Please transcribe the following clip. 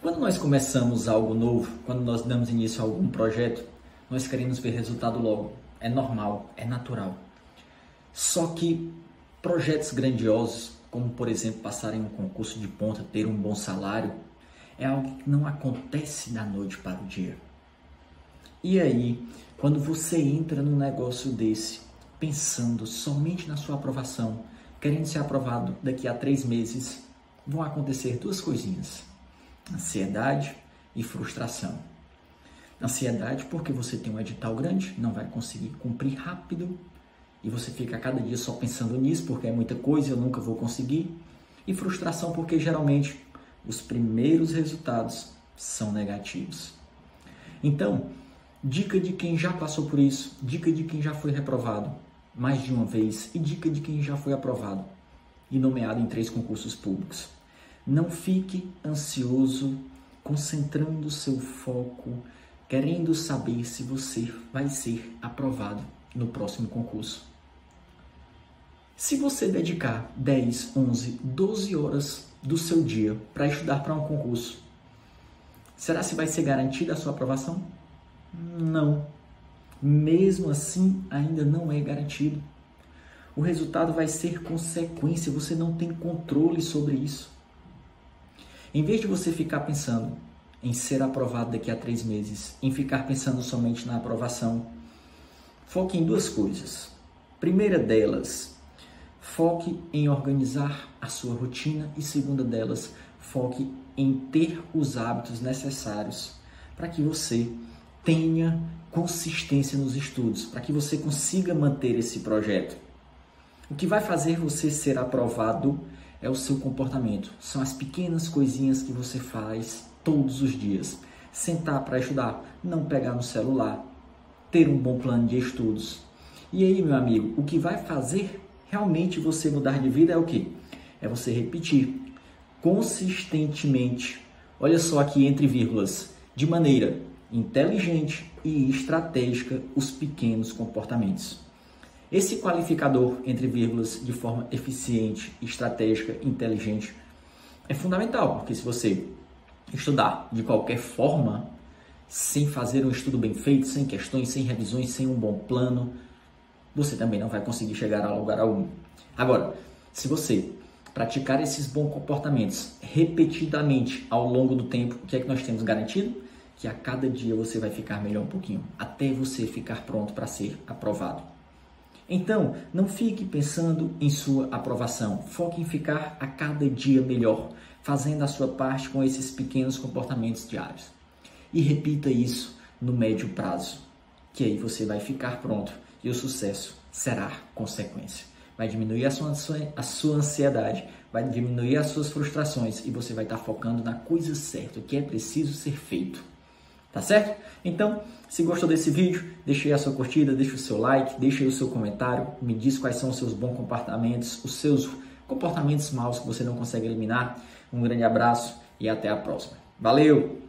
Quando nós começamos algo novo, quando nós damos início a algum projeto, nós queremos ver resultado logo. É normal, é natural. Só que projetos grandiosos, como por exemplo passar em um concurso de ponta, ter um bom salário, é algo que não acontece da noite para o dia. E aí, quando você entra num negócio desse, pensando somente na sua aprovação, querendo ser aprovado daqui a três meses, vão acontecer duas coisinhas ansiedade e frustração. Ansiedade porque você tem um edital grande, não vai conseguir cumprir rápido e você fica a cada dia só pensando nisso porque é muita coisa, eu nunca vou conseguir. E frustração porque geralmente os primeiros resultados são negativos. Então, dica de quem já passou por isso, dica de quem já foi reprovado mais de uma vez e dica de quem já foi aprovado e nomeado em três concursos públicos. Não fique ansioso, concentrando seu foco, querendo saber se você vai ser aprovado no próximo concurso. Se você dedicar 10, 11, 12 horas do seu dia para estudar para um concurso, será se vai ser garantida a sua aprovação? Não. Mesmo assim, ainda não é garantido. O resultado vai ser consequência, você não tem controle sobre isso. Em vez de você ficar pensando em ser aprovado daqui a três meses, em ficar pensando somente na aprovação, foque em duas coisas. Primeira delas, foque em organizar a sua rotina e segunda delas, foque em ter os hábitos necessários para que você tenha consistência nos estudos, para que você consiga manter esse projeto. O que vai fazer você ser aprovado é o seu comportamento. São as pequenas coisinhas que você faz todos os dias. Sentar para estudar, não pegar no celular, ter um bom plano de estudos. E aí, meu amigo, o que vai fazer realmente você mudar de vida é o que? É você repetir consistentemente. Olha só aqui entre vírgulas, de maneira inteligente e estratégica os pequenos comportamentos. Esse qualificador entre vírgulas de forma eficiente, estratégica, inteligente é fundamental, porque se você estudar de qualquer forma, sem fazer um estudo bem feito, sem questões, sem revisões, sem um bom plano, você também não vai conseguir chegar a lugar algum. Agora, se você praticar esses bons comportamentos repetidamente ao longo do tempo, o que é que nós temos garantido? Que a cada dia você vai ficar melhor um pouquinho, até você ficar pronto para ser aprovado. Então, não fique pensando em sua aprovação, foque em ficar a cada dia melhor, fazendo a sua parte com esses pequenos comportamentos diários. E repita isso no médio prazo, que aí você vai ficar pronto e o sucesso será consequência. Vai diminuir a sua, a sua ansiedade, vai diminuir as suas frustrações e você vai estar focando na coisa certa, o que é preciso ser feito. Tá certo? Então, se gostou desse vídeo, deixe aí a sua curtida, deixe o seu like, deixe aí o seu comentário, me diz quais são os seus bons comportamentos, os seus comportamentos maus que você não consegue eliminar. Um grande abraço e até a próxima. Valeu!